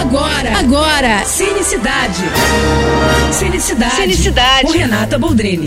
Agora, agora, Cinecidade. Cinecidade. Cinecidade. Com Renata Boldrini.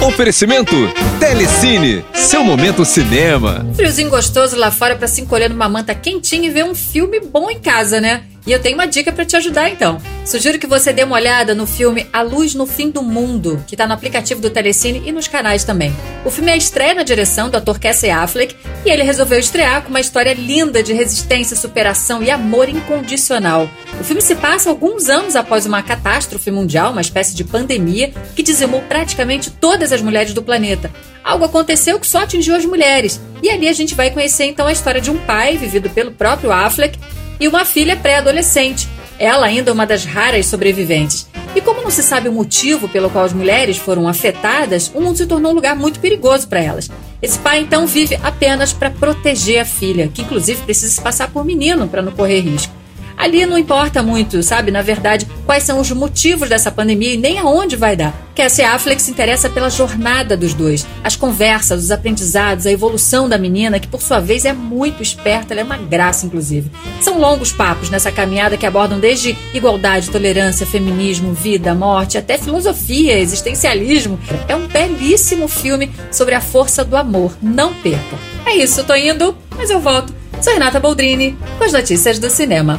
Oferecimento Telecine, seu momento cinema. Friozinho gostoso lá fora para se encolher numa manta quentinha e ver um filme bom em casa, né? E eu tenho uma dica para te ajudar então. Sugiro que você dê uma olhada no filme A Luz no Fim do Mundo, que está no aplicativo do Telecine e nos canais também. O filme é a estreia na direção do ator Casey Affleck e ele resolveu estrear com uma história linda de resistência, superação e amor incondicional. O filme se passa alguns anos após uma catástrofe mundial, uma espécie de pandemia que dizimou praticamente todas as mulheres do planeta. Algo aconteceu que só atingiu as mulheres. E ali a gente vai conhecer então a história de um pai, vivido pelo próprio Affleck, e uma filha pré-adolescente, ela ainda uma das raras sobreviventes. E como não se sabe o motivo pelo qual as mulheres foram afetadas, o mundo se tornou um lugar muito perigoso para elas. Esse pai então vive apenas para proteger a filha, que inclusive precisa se passar por menino para não correr risco. Ali não importa muito, sabe, na verdade, quais são os motivos dessa pandemia e nem aonde vai dar. Cassie Affleck se interessa pela jornada dos dois, as conversas, os aprendizados, a evolução da menina, que por sua vez é muito esperta, ela é uma graça, inclusive. São longos papos nessa caminhada que abordam desde igualdade, tolerância, feminismo, vida, morte, até filosofia, existencialismo. É um belíssimo filme sobre a força do amor. Não perca. É isso, tô indo, mas eu volto. Sou Renata Boldrini, com as notícias do cinema.